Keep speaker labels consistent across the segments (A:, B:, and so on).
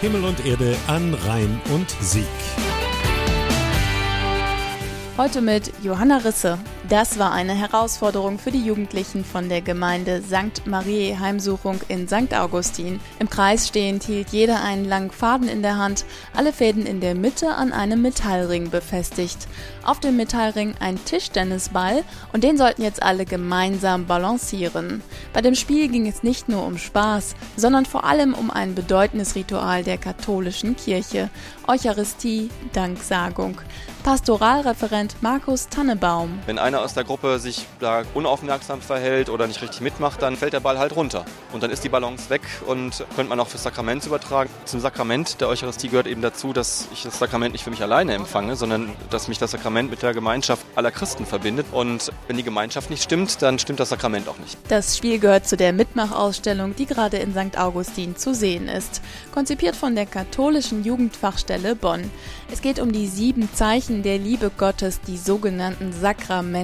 A: Himmel und Erde an Rhein und Sieg.
B: Heute mit Johanna Risse. Das war eine Herausforderung für die Jugendlichen von der Gemeinde St. Marie Heimsuchung in St. Augustin. Im Kreis stehend hielt jeder einen langen Faden in der Hand, alle Fäden in der Mitte an einem Metallring befestigt. Auf dem Metallring ein Tischtennisball und den sollten jetzt alle gemeinsam balancieren. Bei dem Spiel ging es nicht nur um Spaß, sondern vor allem um ein bedeutendes Ritual der katholischen Kirche, Eucharistie, Danksagung. Pastoralreferent Markus Tannebaum.
C: Wenn einer aus der Gruppe sich da unaufmerksam verhält oder nicht richtig mitmacht, dann fällt der Ball halt runter. Und dann ist die Balance weg und könnte man auch fürs Sakrament übertragen. Zum Sakrament der Eucharistie gehört eben dazu, dass ich das Sakrament nicht für mich alleine empfange, sondern dass mich das Sakrament mit der Gemeinschaft aller Christen verbindet. Und wenn die Gemeinschaft nicht stimmt, dann stimmt das Sakrament auch nicht.
B: Das Spiel gehört zu der Mitmachausstellung, die gerade in St. Augustin zu sehen ist. Konzipiert von der katholischen Jugendfachstelle Bonn. Es geht um die sieben Zeichen der Liebe Gottes, die sogenannten Sakramente,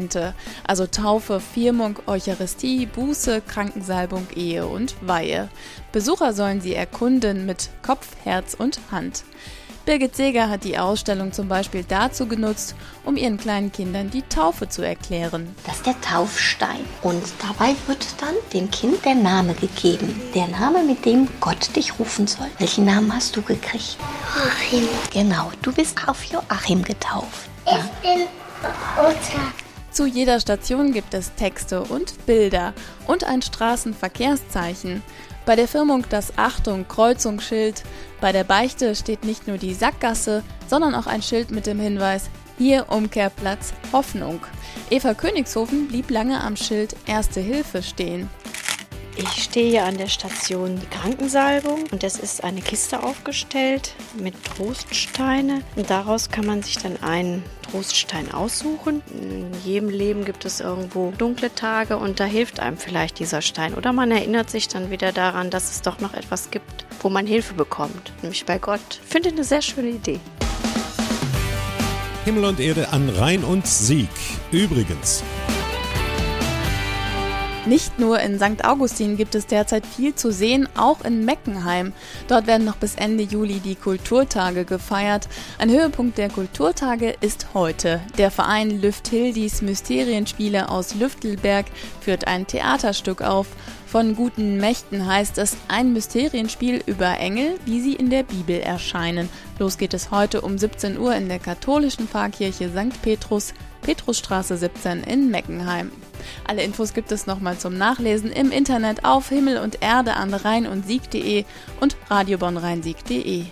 B: also Taufe, Firmung, Eucharistie, Buße, Krankensalbung, Ehe und Weihe. Besucher sollen sie erkunden mit Kopf, Herz und Hand. Birgit Seger hat die Ausstellung zum Beispiel dazu genutzt, um ihren kleinen Kindern die Taufe zu erklären.
D: Das ist der Taufstein. Und dabei wird dann dem Kind der Name gegeben. Der Name, mit dem Gott dich rufen soll. Welchen Namen hast du gekriegt?
E: Joachim.
D: Genau, du bist auf Joachim getauft.
E: Ich bin Uta.
B: Zu jeder Station gibt es Texte und Bilder und ein Straßenverkehrszeichen. Bei der Firmung das Achtung Kreuzungsschild. Bei der Beichte steht nicht nur die Sackgasse, sondern auch ein Schild mit dem Hinweis hier Umkehrplatz Hoffnung. Eva Königshofen blieb lange am Schild Erste Hilfe stehen.
F: Ich stehe hier an der Station Krankensalbung und es ist eine Kiste aufgestellt mit Troststeine und daraus kann man sich dann einen Troststein aussuchen. In jedem Leben gibt es irgendwo dunkle Tage und da hilft einem vielleicht dieser Stein oder man erinnert sich dann wieder daran, dass es doch noch etwas gibt, wo man Hilfe bekommt, nämlich bei Gott. Ich finde eine sehr schöne Idee.
A: Himmel und Erde an Rhein und Sieg. Übrigens,
B: Nicht nur in St. Augustin gibt es derzeit viel zu sehen, auch in Meckenheim. Dort werden noch bis Ende Juli die Kulturtage gefeiert. Ein Höhepunkt der Kulturtage ist heute. Der Verein Lüfthildis Mysterienspiele aus Lüftelberg führt ein Theaterstück auf. Von guten Mächten heißt es ein Mysterienspiel über Engel, wie sie in der Bibel erscheinen. Los geht es heute um 17 Uhr in der katholischen Pfarrkirche St. Petrus, Petrusstraße 17 in Meckenheim. Alle Infos gibt es nochmal zum Nachlesen im Internet auf Himmel und Erde an rhein und sieg.de und radiobonrheinsieg.de.